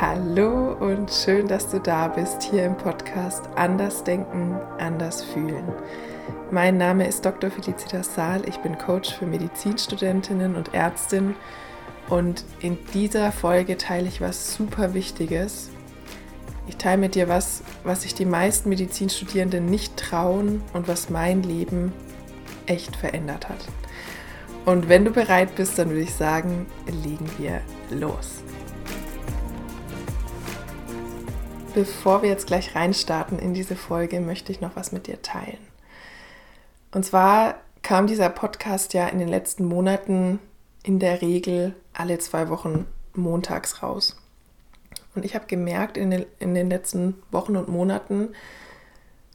Hallo und schön, dass du da bist hier im Podcast Anders Denken, Anders Fühlen. Mein Name ist Dr. Felicitas Saal, ich bin Coach für Medizinstudentinnen und Ärztin und in dieser Folge teile ich was super Wichtiges. Ich teile mit dir was, was sich die meisten Medizinstudierenden nicht trauen und was mein Leben echt verändert hat. Und wenn du bereit bist, dann würde ich sagen, legen wir los. Bevor wir jetzt gleich reinstarten in diese Folge, möchte ich noch was mit dir teilen. Und zwar kam dieser Podcast ja in den letzten Monaten in der Regel alle zwei Wochen montags raus. Und ich habe gemerkt in den, in den letzten Wochen und Monaten,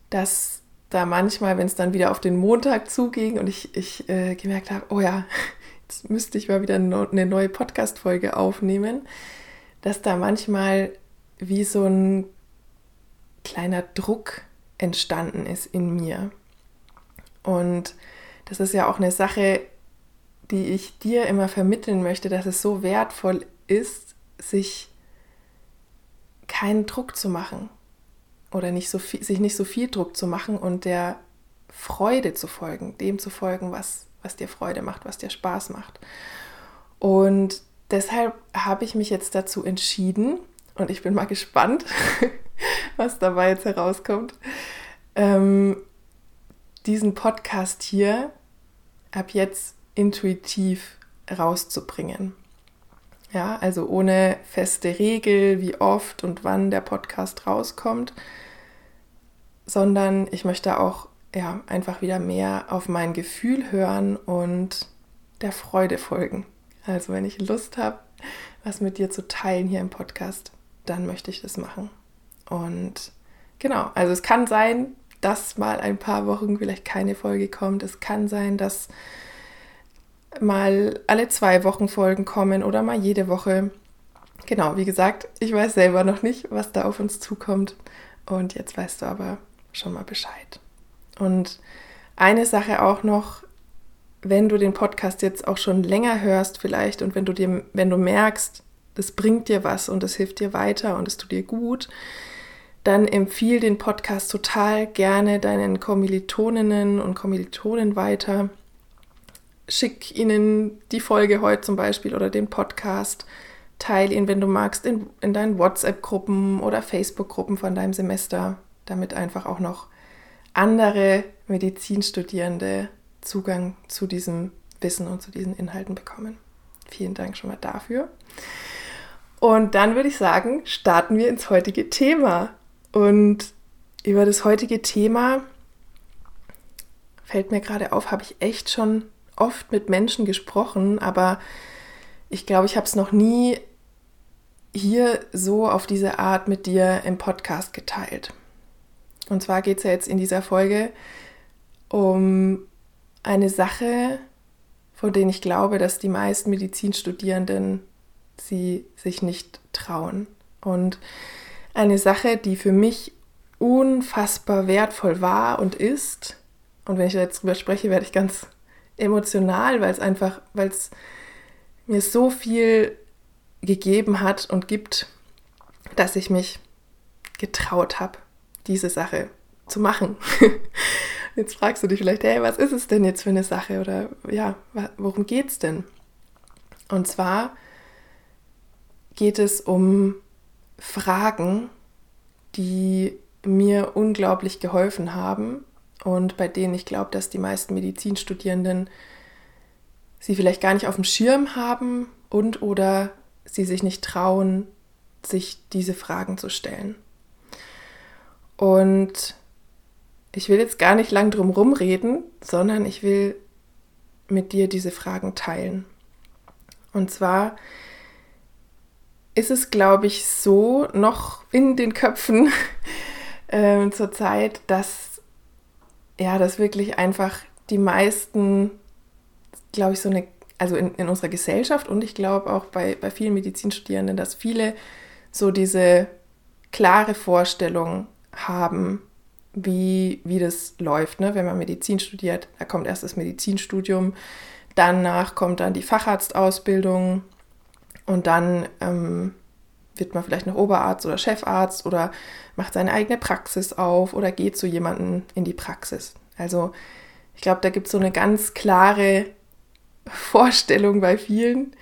dass da manchmal, wenn es dann wieder auf den Montag zuging und ich, ich äh, gemerkt habe, oh ja, jetzt müsste ich mal wieder eine neue Podcast-Folge aufnehmen, dass da manchmal wie so ein kleiner Druck entstanden ist in mir. Und das ist ja auch eine Sache, die ich dir immer vermitteln möchte, dass es so wertvoll ist, sich keinen Druck zu machen oder nicht so viel, sich nicht so viel Druck zu machen und der Freude zu folgen, dem zu folgen, was, was dir Freude macht, was dir Spaß macht. Und deshalb habe ich mich jetzt dazu entschieden, und ich bin mal gespannt, was dabei jetzt herauskommt, ähm, diesen Podcast hier ab jetzt intuitiv rauszubringen. Ja, also ohne feste Regel, wie oft und wann der Podcast rauskommt, sondern ich möchte auch ja, einfach wieder mehr auf mein Gefühl hören und der Freude folgen. Also wenn ich Lust habe, was mit dir zu teilen hier im Podcast, dann möchte ich das machen. Und genau, also es kann sein, dass mal ein paar Wochen vielleicht keine Folge kommt. Es kann sein, dass mal alle zwei Wochen Folgen kommen oder mal jede Woche. Genau, wie gesagt, ich weiß selber noch nicht, was da auf uns zukommt. Und jetzt weißt du aber schon mal Bescheid. Und eine Sache auch noch, wenn du den Podcast jetzt auch schon länger hörst vielleicht und wenn du dir, wenn du merkst, das bringt dir was und es hilft dir weiter und es tut dir gut, dann empfiehl den Podcast total gerne deinen Kommilitoninnen und Kommilitonen weiter. Schick ihnen die Folge heute zum Beispiel oder den Podcast. Teil ihn, wenn du magst, in, in deinen WhatsApp-Gruppen oder Facebook-Gruppen von deinem Semester, damit einfach auch noch andere Medizinstudierende Zugang zu diesem Wissen und zu diesen Inhalten bekommen. Vielen Dank schon mal dafür. Und dann würde ich sagen, starten wir ins heutige Thema. Und über das heutige Thema fällt mir gerade auf, habe ich echt schon oft mit Menschen gesprochen, aber ich glaube, ich habe es noch nie hier so auf diese Art mit dir im Podcast geteilt. Und zwar geht es ja jetzt in dieser Folge um eine Sache, von der ich glaube, dass die meisten Medizinstudierenden sie sich nicht trauen. Und eine Sache, die für mich unfassbar wertvoll war und ist, und wenn ich jetzt drüber spreche, werde ich ganz emotional, weil es einfach, weil es mir so viel gegeben hat und gibt, dass ich mich getraut habe, diese Sache zu machen. jetzt fragst du dich vielleicht, hey, was ist es denn jetzt für eine Sache oder ja, worum geht es denn? Und zwar geht es um Fragen, die mir unglaublich geholfen haben und bei denen ich glaube, dass die meisten Medizinstudierenden sie vielleicht gar nicht auf dem Schirm haben und oder sie sich nicht trauen, sich diese Fragen zu stellen. Und ich will jetzt gar nicht lang drum rumreden, sondern ich will mit dir diese Fragen teilen. Und zwar ist es, glaube ich, so noch in den Köpfen äh, zurzeit, dass ja, das wirklich einfach die meisten, glaube ich, so eine, also in, in unserer Gesellschaft und ich glaube auch bei, bei vielen Medizinstudierenden, dass viele so diese klare Vorstellung haben, wie, wie das läuft, ne? wenn man Medizin studiert. Da kommt erst das Medizinstudium, danach kommt dann die Facharztausbildung und dann ähm, wird man vielleicht noch Oberarzt oder Chefarzt oder macht seine eigene Praxis auf oder geht zu jemandem in die Praxis. Also ich glaube, da gibt es so eine ganz klare Vorstellung bei vielen,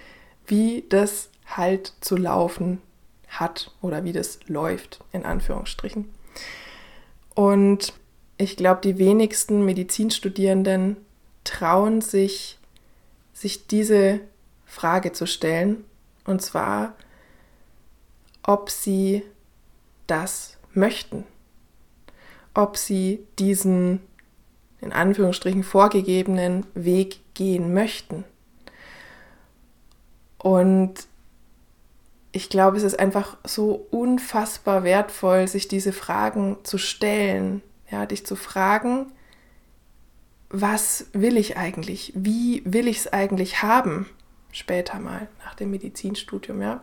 wie das halt zu laufen hat oder wie das läuft, in Anführungsstrichen. Und ich glaube, die wenigsten Medizinstudierenden trauen sich, sich diese Frage zu stellen. Und zwar, ob sie das möchten. Ob sie diesen in Anführungsstrichen vorgegebenen Weg gehen möchten. Und ich glaube, es ist einfach so unfassbar wertvoll, sich diese Fragen zu stellen, ja, dich zu fragen, was will ich eigentlich? Wie will ich es eigentlich haben? Später mal nach dem Medizinstudium, ja.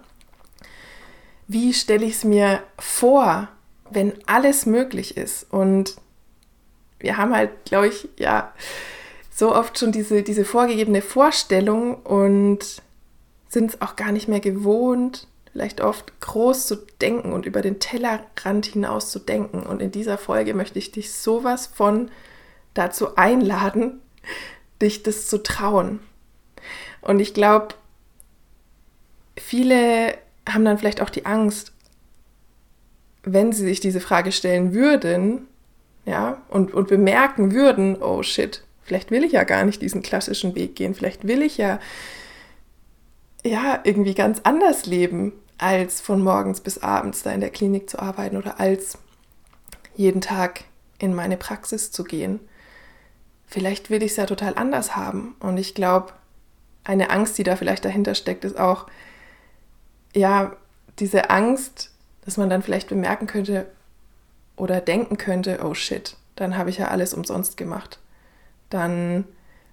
Wie stelle ich es mir vor, wenn alles möglich ist? Und wir haben halt, glaube ich, ja, so oft schon diese, diese vorgegebene Vorstellung und sind es auch gar nicht mehr gewohnt, vielleicht oft groß zu denken und über den Tellerrand hinaus zu denken. Und in dieser Folge möchte ich dich sowas von dazu einladen, dich das zu trauen. Und ich glaube, viele haben dann vielleicht auch die Angst, wenn sie sich diese Frage stellen würden, ja, und, und bemerken würden, oh shit, vielleicht will ich ja gar nicht diesen klassischen Weg gehen, vielleicht will ich ja, ja, irgendwie ganz anders leben, als von morgens bis abends da in der Klinik zu arbeiten oder als jeden Tag in meine Praxis zu gehen. Vielleicht will ich es ja total anders haben. Und ich glaube, eine Angst, die da vielleicht dahinter steckt, ist auch, ja, diese Angst, dass man dann vielleicht bemerken könnte, oder denken könnte, oh shit, dann habe ich ja alles umsonst gemacht. Dann,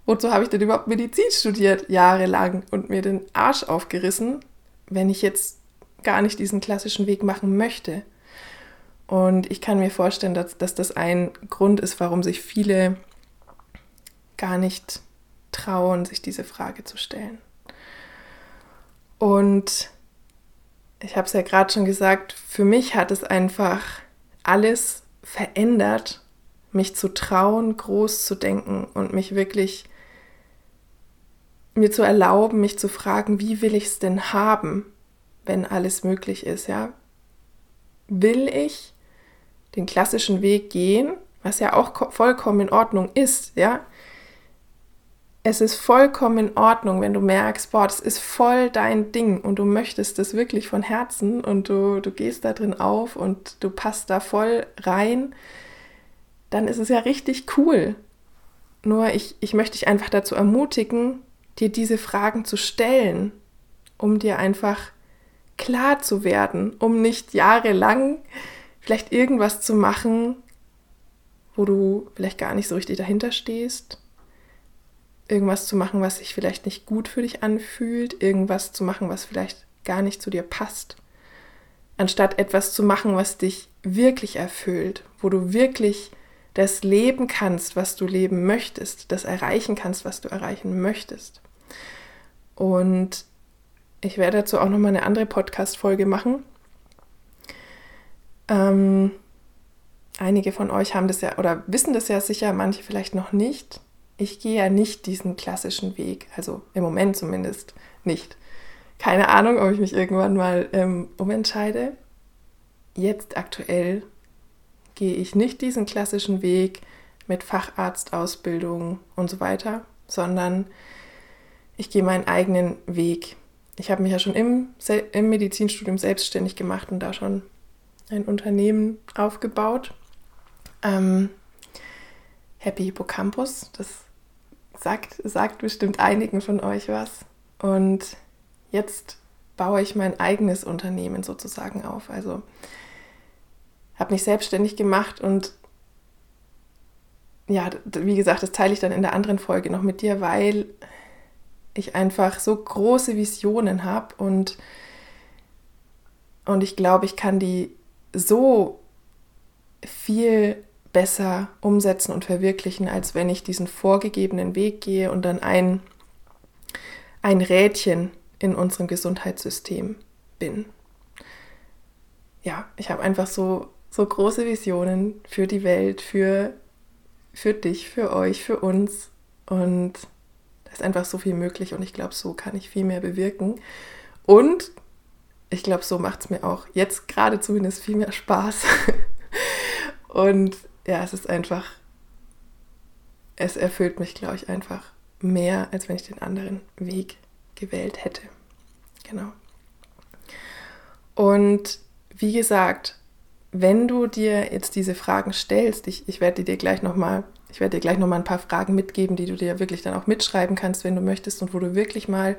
wozu habe ich denn überhaupt Medizin studiert, jahrelang und mir den Arsch aufgerissen, wenn ich jetzt gar nicht diesen klassischen Weg machen möchte? Und ich kann mir vorstellen, dass, dass das ein Grund ist, warum sich viele gar nicht trauen, sich diese Frage zu stellen. Und ich habe es ja gerade schon gesagt, für mich hat es einfach alles verändert, mich zu trauen, groß zu denken und mich wirklich mir zu erlauben, mich zu fragen, wie will ich es denn haben, wenn alles möglich ist, ja? Will ich den klassischen Weg gehen, was ja auch vollkommen in Ordnung ist, ja? Es ist vollkommen in Ordnung, wenn du merkst, boah, das ist voll dein Ding und du möchtest das wirklich von Herzen und du, du gehst da drin auf und du passt da voll rein, dann ist es ja richtig cool. Nur ich, ich möchte dich einfach dazu ermutigen, dir diese Fragen zu stellen, um dir einfach klar zu werden, um nicht jahrelang vielleicht irgendwas zu machen, wo du vielleicht gar nicht so richtig dahinter stehst irgendwas zu machen, was sich vielleicht nicht gut für dich anfühlt, irgendwas zu machen, was vielleicht gar nicht zu dir passt, anstatt etwas zu machen, was dich wirklich erfüllt, wo du wirklich das leben kannst, was du leben möchtest, das erreichen kannst, was du erreichen möchtest. Und ich werde dazu auch nochmal eine andere Podcast-Folge machen. Ähm, einige von euch haben das ja oder wissen das ja sicher, manche vielleicht noch nicht ich gehe ja nicht diesen klassischen Weg, also im Moment zumindest nicht. Keine Ahnung, ob ich mich irgendwann mal ähm, umentscheide. Jetzt aktuell gehe ich nicht diesen klassischen Weg mit Facharztausbildung und so weiter, sondern ich gehe meinen eigenen Weg. Ich habe mich ja schon im, im Medizinstudium selbstständig gemacht und da schon ein Unternehmen aufgebaut. Ähm, Happy Hippocampus, das sagt, sagt bestimmt einigen von euch was. Und jetzt baue ich mein eigenes Unternehmen sozusagen auf. Also habe mich selbstständig gemacht und ja, wie gesagt, das teile ich dann in der anderen Folge noch mit dir, weil ich einfach so große Visionen habe und, und ich glaube, ich kann die so viel besser umsetzen und verwirklichen, als wenn ich diesen vorgegebenen Weg gehe und dann ein, ein Rädchen in unserem Gesundheitssystem bin. ja, ich habe einfach so, so große Visionen für die Welt, für, für dich, für euch, für uns. Und da ist einfach so viel möglich und ich glaube, so kann ich viel mehr bewirken. Und ich glaube, so macht es mir auch jetzt gerade zumindest viel mehr Spaß. und ja, es ist einfach, es erfüllt mich, glaube ich, einfach mehr, als wenn ich den anderen Weg gewählt hätte. Genau. Und wie gesagt, wenn du dir jetzt diese Fragen stellst, ich, ich werde dir gleich nochmal, ich werde dir gleich nochmal ein paar Fragen mitgeben, die du dir wirklich dann auch mitschreiben kannst, wenn du möchtest und wo du wirklich mal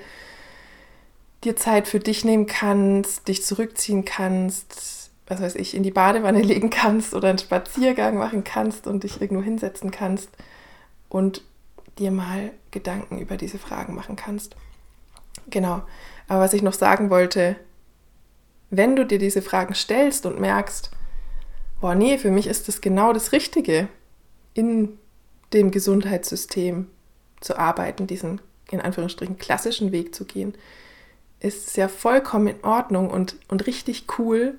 dir Zeit für dich nehmen kannst, dich zurückziehen kannst, was weiß ich, in die Badewanne legen kannst oder einen Spaziergang machen kannst und dich irgendwo hinsetzen kannst und dir mal Gedanken über diese Fragen machen kannst. Genau. Aber was ich noch sagen wollte, wenn du dir diese Fragen stellst und merkst, boah, nee, für mich ist das genau das Richtige, in dem Gesundheitssystem zu arbeiten, diesen in Anführungsstrichen klassischen Weg zu gehen, ist es ja vollkommen in Ordnung und, und richtig cool.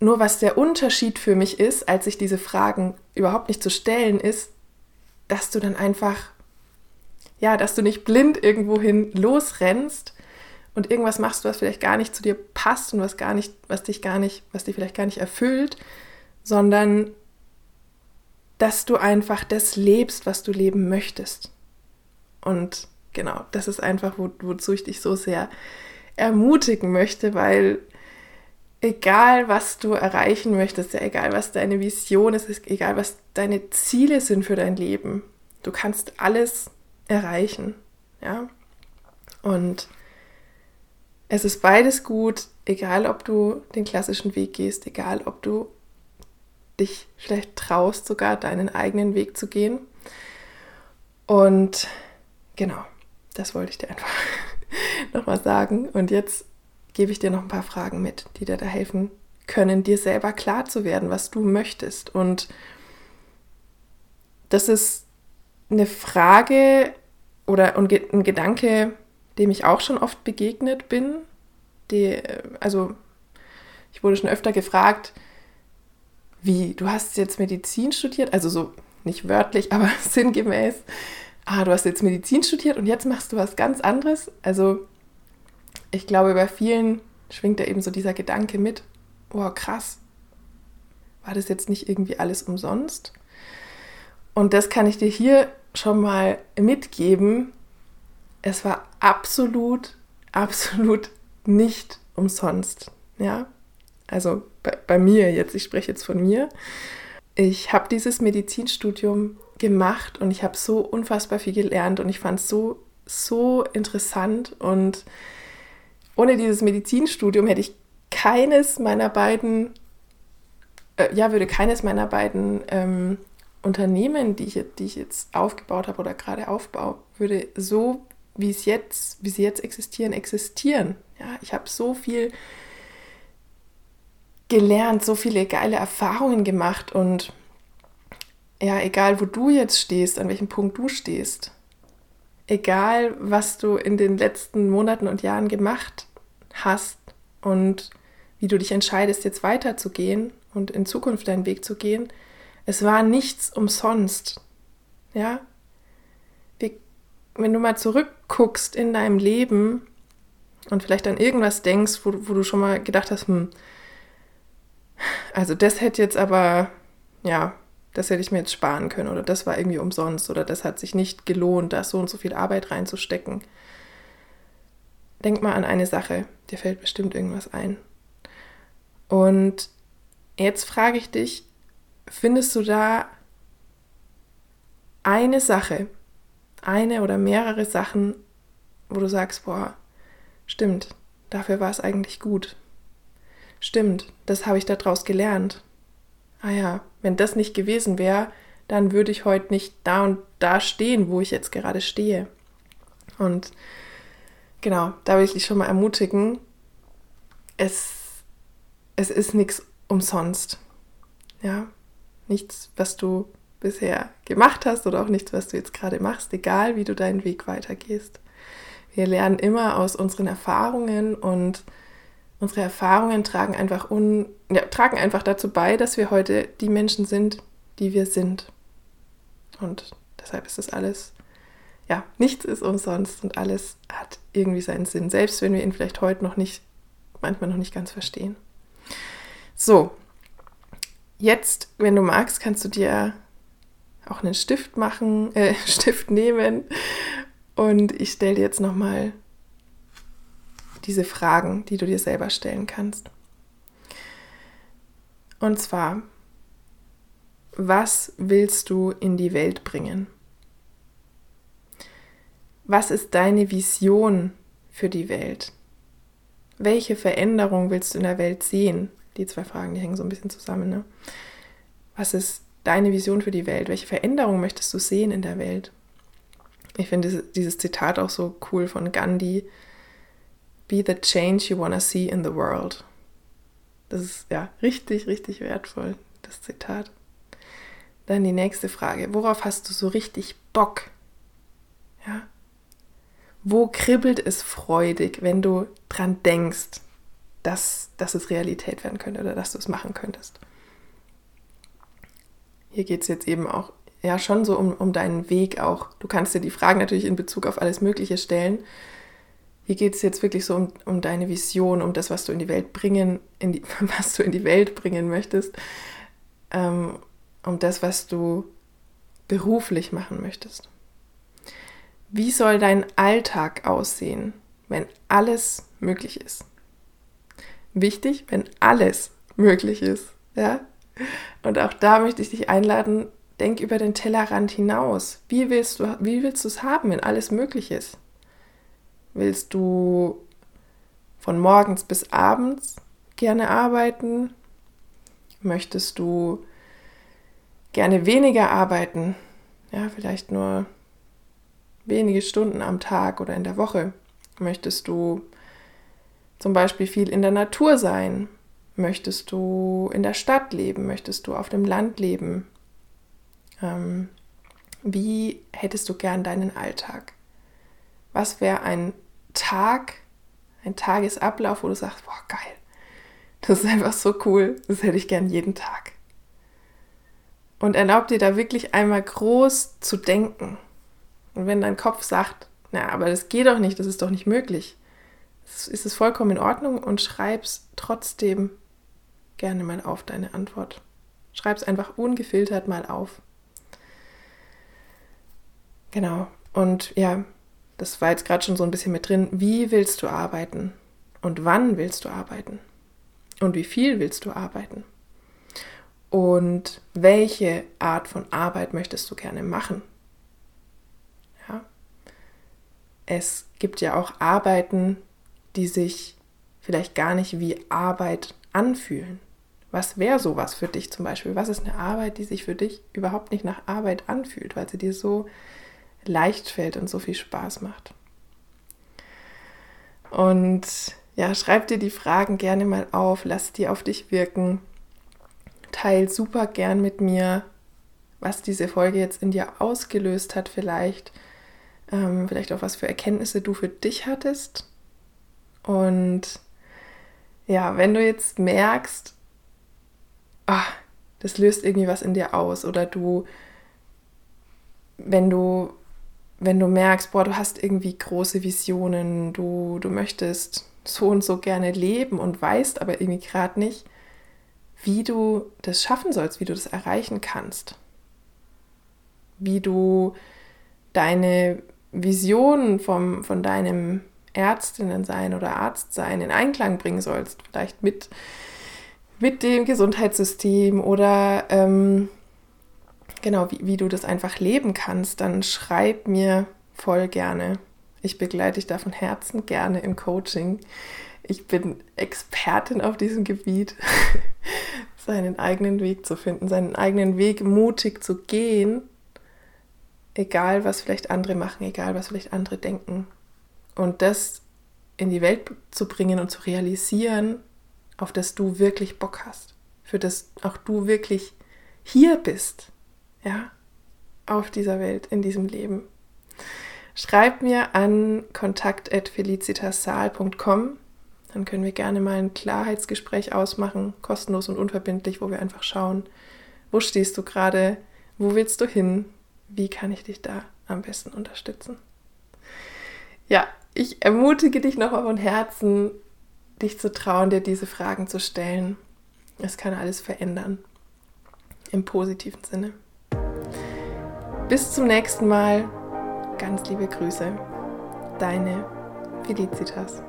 Nur was der Unterschied für mich ist, als sich diese Fragen überhaupt nicht zu stellen, ist, dass du dann einfach, ja, dass du nicht blind irgendwohin losrennst und irgendwas machst, was vielleicht gar nicht zu dir passt und was gar nicht, was dich gar nicht, was dich vielleicht gar nicht erfüllt, sondern dass du einfach das lebst, was du leben möchtest. Und genau, das ist einfach, wo, wozu ich dich so sehr ermutigen möchte, weil egal was du erreichen möchtest, ja, egal was deine Vision ist, egal was deine Ziele sind für dein Leben, du kannst alles erreichen, ja. Und es ist beides gut, egal ob du den klassischen Weg gehst, egal ob du dich vielleicht traust, sogar deinen eigenen Weg zu gehen. Und genau, das wollte ich dir einfach nochmal sagen. Und jetzt gebe ich dir noch ein paar Fragen mit, die dir da helfen können, dir selber klar zu werden, was du möchtest. Und das ist eine Frage oder ein Gedanke, dem ich auch schon oft begegnet bin. Die, also ich wurde schon öfter gefragt, wie, du hast jetzt Medizin studiert, also so nicht wörtlich, aber sinngemäß, ah, du hast jetzt Medizin studiert und jetzt machst du was ganz anderes. Also ich glaube, bei vielen schwingt da eben so dieser Gedanke mit, oh krass, war das jetzt nicht irgendwie alles umsonst? Und das kann ich dir hier schon mal mitgeben, es war absolut, absolut nicht umsonst. Ja, also bei, bei mir jetzt, ich spreche jetzt von mir. Ich habe dieses Medizinstudium gemacht und ich habe so unfassbar viel gelernt und ich fand es so, so interessant. Und ohne dieses Medizinstudium hätte ich keines meiner beiden, äh, ja, würde keines meiner beiden ähm, Unternehmen, die ich, die ich jetzt aufgebaut habe oder gerade aufbaue, würde so wie es jetzt, wie sie jetzt existieren, existieren. Ja, ich habe so viel gelernt, so viele geile Erfahrungen gemacht und ja, egal wo du jetzt stehst, an welchem Punkt du stehst, egal was du in den letzten Monaten und Jahren gemacht hast und wie du dich entscheidest, jetzt weiterzugehen und in Zukunft deinen Weg zu gehen, es war nichts umsonst. Ja, wenn du mal zurückguckst in deinem Leben und vielleicht an irgendwas denkst, wo, wo du schon mal gedacht hast, hm, also das hätte jetzt aber, ja, das hätte ich mir jetzt sparen können oder das war irgendwie umsonst oder das hat sich nicht gelohnt, da so und so viel Arbeit reinzustecken. Denk mal an eine Sache, dir fällt bestimmt irgendwas ein. Und jetzt frage ich dich, findest du da eine Sache, eine oder mehrere Sachen, wo du sagst, boah, stimmt, dafür war es eigentlich gut. Stimmt, das habe ich daraus gelernt. Ah ja, wenn das nicht gewesen wäre, dann würde ich heute nicht da und da stehen, wo ich jetzt gerade stehe. Und genau, da will ich dich schon mal ermutigen, es, es ist nichts umsonst. Ja, nichts, was du bisher gemacht hast oder auch nichts, was du jetzt gerade machst, egal wie du deinen Weg weitergehst. Wir lernen immer aus unseren Erfahrungen und unsere Erfahrungen tragen einfach, un, ja, tragen einfach dazu bei, dass wir heute die Menschen sind, die wir sind. Und deshalb ist das alles, ja, nichts ist umsonst und alles hat irgendwie seinen Sinn, selbst wenn wir ihn vielleicht heute noch nicht, manchmal noch nicht ganz verstehen. So, jetzt, wenn du magst, kannst du dir auch einen Stift machen, äh, Stift nehmen und ich stelle dir jetzt nochmal diese Fragen, die du dir selber stellen kannst. Und zwar, was willst du in die Welt bringen? Was ist deine Vision für die Welt? Welche Veränderung willst du in der Welt sehen? Die zwei Fragen, die hängen so ein bisschen zusammen. Ne? Was ist deine Vision für die Welt? Welche Veränderung möchtest du sehen in der Welt? Ich finde dieses Zitat auch so cool von Gandhi. Be the change you wanna see in the world. Das ist ja richtig, richtig wertvoll, das Zitat. Dann die nächste Frage. Worauf hast du so richtig Bock? Ja? Wo kribbelt es freudig, wenn du dran denkst, dass, dass es Realität werden könnte oder dass du es machen könntest? Hier geht es jetzt eben auch ja schon so um, um deinen Weg auch. Du kannst dir die Fragen natürlich in Bezug auf alles Mögliche stellen. Hier geht es jetzt wirklich so um, um deine Vision, um das, was du in die Welt bringen, in die, was du in die Welt bringen möchtest. Ähm, um das, was du beruflich machen möchtest. Wie soll dein Alltag aussehen, wenn alles möglich ist? Wichtig, wenn alles möglich ist, ja? Und auch da möchte ich dich einladen, denk über den Tellerrand hinaus. Wie willst du wie willst du es haben, wenn alles möglich ist? Willst du von morgens bis abends gerne arbeiten? Möchtest du gerne weniger arbeiten, ja, vielleicht nur wenige Stunden am Tag oder in der Woche. Möchtest du zum Beispiel viel in der Natur sein? Möchtest du in der Stadt leben? Möchtest du auf dem Land leben? Ähm, wie hättest du gern deinen Alltag? Was wäre ein Tag, ein Tagesablauf, wo du sagst, boah, geil, das ist einfach so cool, das hätte ich gern jeden Tag. Und erlaub dir da wirklich einmal groß zu denken. Und wenn dein Kopf sagt, na, aber das geht doch nicht, das ist doch nicht möglich, ist es vollkommen in Ordnung und schreib's trotzdem gerne mal auf deine Antwort. Schreib's einfach ungefiltert mal auf. Genau. Und ja, das war jetzt gerade schon so ein bisschen mit drin. Wie willst du arbeiten? Und wann willst du arbeiten? Und wie viel willst du arbeiten? und welche Art von Arbeit möchtest du gerne machen. Ja. Es gibt ja auch Arbeiten, die sich vielleicht gar nicht wie Arbeit anfühlen. Was wäre sowas für dich zum Beispiel? Was ist eine Arbeit, die sich für dich überhaupt nicht nach Arbeit anfühlt, weil sie dir so leicht fällt und so viel Spaß macht? Und ja, schreib dir die Fragen gerne mal auf, lass die auf dich wirken teil super gern mit mir, was diese Folge jetzt in dir ausgelöst hat, vielleicht. Ähm, vielleicht auch was für Erkenntnisse du für dich hattest. Und ja, wenn du jetzt merkst, ach, das löst irgendwie was in dir aus oder du, wenn du, wenn du merkst, boah, du hast irgendwie große Visionen, du, du möchtest so und so gerne leben und weißt aber irgendwie gerade nicht, wie du das schaffen sollst, wie du das erreichen kannst, wie du deine Vision vom, von deinem Ärztinnen-Sein oder Arztsein in Einklang bringen sollst, vielleicht mit, mit dem Gesundheitssystem oder ähm, genau, wie, wie du das einfach leben kannst, dann schreib mir voll gerne. Ich begleite dich da von Herzen gerne im Coaching. Ich bin Expertin auf diesem Gebiet. seinen eigenen Weg zu finden, seinen eigenen Weg mutig zu gehen, egal was vielleicht andere machen, egal was vielleicht andere denken. Und das in die Welt zu bringen und zu realisieren, auf das du wirklich Bock hast, für das auch du wirklich hier bist, ja, auf dieser Welt, in diesem Leben. Schreib mir an kontakt.felicitassal.com Dann können wir gerne mal ein Klarheitsgespräch ausmachen, kostenlos und unverbindlich, wo wir einfach schauen, wo stehst du gerade, wo willst du hin, wie kann ich dich da am besten unterstützen. Ja, ich ermutige dich nochmal von Herzen, dich zu trauen, dir diese Fragen zu stellen. Es kann alles verändern. Im positiven Sinne. Bis zum nächsten Mal. Ganz liebe Grüße. Deine Felicitas.